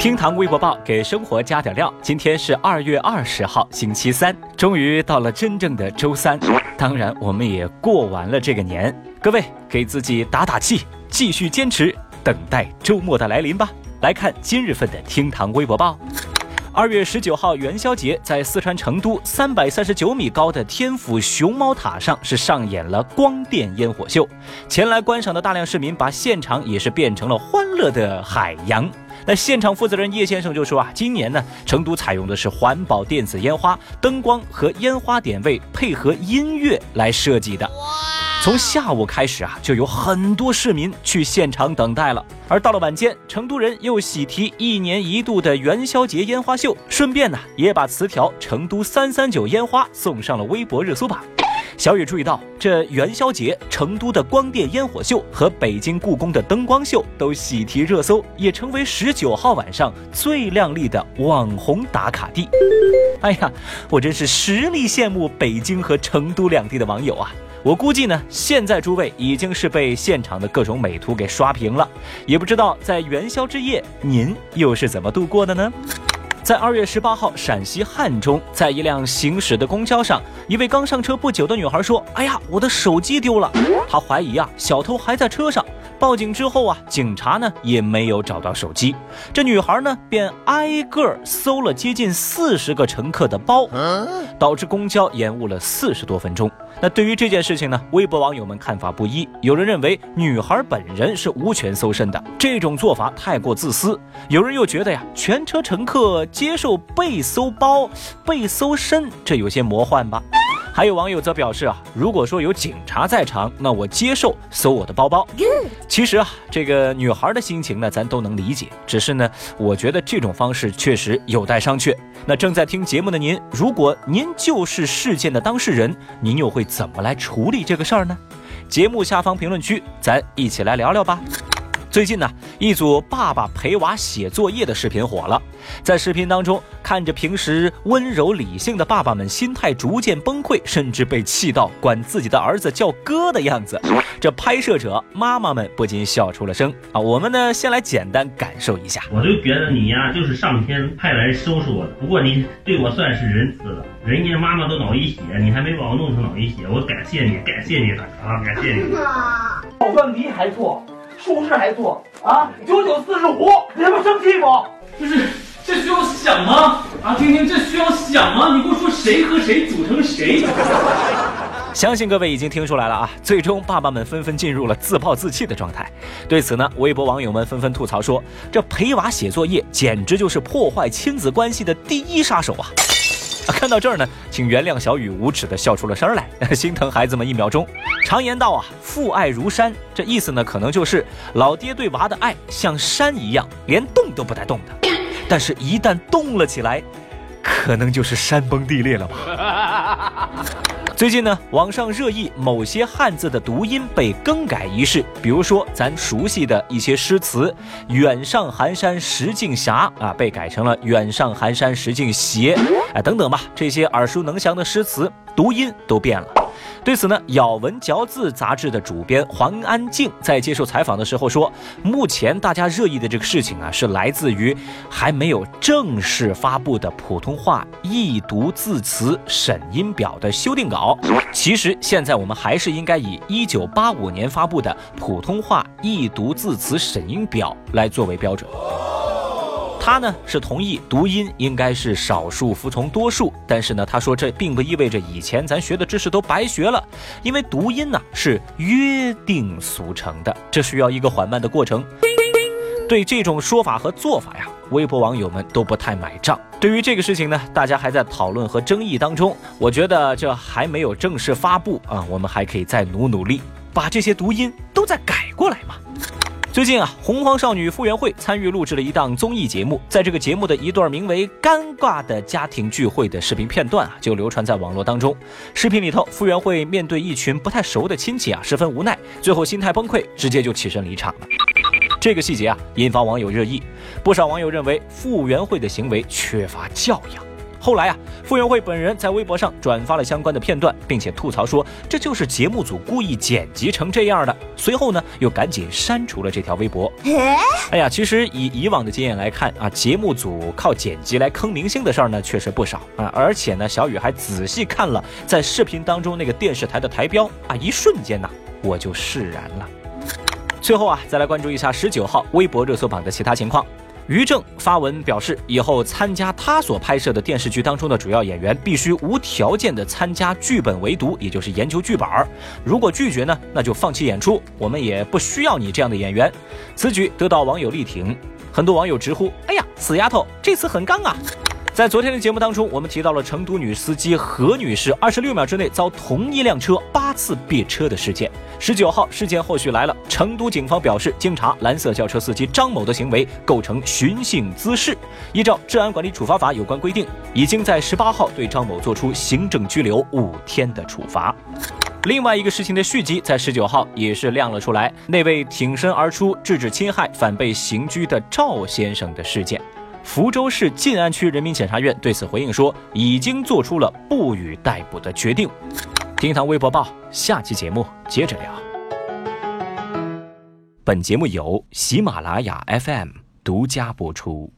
厅堂微博报给生活加点料。今天是二月二十号，星期三，终于到了真正的周三。当然，我们也过完了这个年。各位，给自己打打气，继续坚持，等待周末的来临吧。来看今日份的厅堂微博报。二月十九号元宵节，在四川成都三百三十九米高的天府熊猫塔上是上演了光电烟火秀。前来观赏的大量市民把现场也是变成了欢乐的海洋。那现场负责人叶先生就说啊，今年呢，成都采用的是环保电子烟花，灯光和烟花点位配合音乐来设计的。从下午开始啊，就有很多市民去现场等待了。而到了晚间，成都人又喜提一年一度的元宵节烟花秀，顺便呢，也把词条“成都三三九烟花”送上了微博热搜榜。小雨注意到，这元宵节成都的光电烟火秀和北京故宫的灯光秀都喜提热搜，也成为十九号晚上最靓丽的网红打卡地。哎呀，我真是实力羡慕北京和成都两地的网友啊！我估计呢，现在诸位已经是被现场的各种美图给刷屏了，也不知道在元宵之夜您又是怎么度过的呢？在二月十八号，陕西汉中，在一辆行驶的公交上，一位刚上车不久的女孩说：“哎呀，我的手机丢了。”她怀疑啊，小偷还在车上。报警之后啊，警察呢也没有找到手机，这女孩呢便挨个搜了接近四十个乘客的包，导致公交延误了四十多分钟。那对于这件事情呢，微博网友们看法不一，有人认为女孩本人是无权搜身的，这种做法太过自私；有人又觉得呀，全车乘客接受被搜包、被搜身，这有些魔幻吧。还有网友则表示啊，如果说有警察在场，那我接受搜我的包包。其实啊，这个女孩的心情呢，咱都能理解。只是呢，我觉得这种方式确实有待商榷。那正在听节目的您，如果您就是事件的当事人，您又会怎么来处理这个事儿呢？节目下方评论区，咱一起来聊聊吧。最近呢，一组爸爸陪娃写作业的视频火了。在视频当中，看着平时温柔理性的爸爸们，心态逐渐崩溃，甚至被气到管自己的儿子叫哥的样子，这拍摄者妈妈们不禁笑出了声啊！我们呢，先来简单感受一下。我就觉得你呀，就是上天派来收拾我的。不过你对我算是仁慈了，人家妈妈都脑溢血，你还没把我弄成脑溢血，我感谢你，感谢你了啊！感谢你。好饭题还错。数式还做啊！九九四十五，你他妈生气不？不是，这需要想吗？啊，听听，这需要想吗？你给我说谁和谁组成谁？相信各位已经听出来了啊！最终，爸爸们纷纷进入了自暴自弃的状态。对此呢，微博网友们纷纷吐槽说：“这陪娃写作业，简直就是破坏亲子关系的第一杀手啊！” 看到这儿呢，请原谅小雨无耻的笑出了声来，心疼孩子们一秒钟。常言道啊，父爱如山，这意思呢，可能就是老爹对娃的爱像山一样，连动都不带动的。但是，一旦动了起来，可能就是山崩地裂了吧。最近呢，网上热议某些汉字的读音被更改一事，比如说咱熟悉的一些诗词“远上寒山石径斜”啊，被改成了“远上寒山石径斜”，啊，等等吧，这些耳熟能详的诗词读音都变了。对此呢，《咬文嚼字》杂志的主编黄安静在接受采访的时候说，目前大家热议的这个事情啊，是来自于还没有正式发布的普通话易读字词审音表的修订稿。其实现在我们还是应该以一九八五年发布的普通话易读字词审音表来作为标准。他呢是同意读音应该是少数服从多数，但是呢，他说这并不意味着以前咱学的知识都白学了，因为读音呢是约定俗成的，这需要一个缓慢的过程。对这种说法和做法呀，微博网友们都不太买账。对于这个事情呢，大家还在讨论和争议当中。我觉得这还没有正式发布啊，我们还可以再努努力，把这些读音都再改过来嘛。最近啊，洪荒少女傅园慧参与录制了一档综艺节目，在这个节目的一段名为“尴尬的家庭聚会”的视频片段啊，就流传在网络当中。视频里头，傅园慧面对一群不太熟的亲戚啊，十分无奈，最后心态崩溃，直接就起身离场了。这个细节啊，引发网友热议，不少网友认为傅园慧的行为缺乏教养。后来啊，傅园慧本人在微博上转发了相关的片段，并且吐槽说这就是节目组故意剪辑成这样的。随后呢，又赶紧删除了这条微博。哎呀，其实以以往的经验来看啊，节目组靠剪辑来坑明星的事儿呢，确实不少啊。而且呢，小雨还仔细看了在视频当中那个电视台的台标啊，一瞬间呐，我就释然了。最后啊，再来关注一下十九号微博热搜榜的其他情况。于正发文表示，以后参加他所拍摄的电视剧当中的主要演员，必须无条件的参加剧本围读，也就是研究剧本儿。如果拒绝呢，那就放弃演出，我们也不需要你这样的演员。此举得到网友力挺，很多网友直呼：“哎呀，死丫头，这次很刚啊！”在昨天的节目当中，我们提到了成都女司机何女士二十六秒之内遭同一辆车八次别车的事件。十九号，事件后续来了，成都警方表示，经查，蓝色轿车司机张某的行为构成寻衅滋事，依照治安管理处罚法有关规定，已经在十八号对张某作出行政拘留五天的处罚。另外一个事情的续集在十九号也是亮了出来，那位挺身而出制止侵害反被刑拘的赵先生的事件。福州市晋安区人民检察院对此回应说，已经做出了不予逮捕的决定。厅堂微博报，下期节目接着聊。本节目由喜马拉雅 FM 独家播出。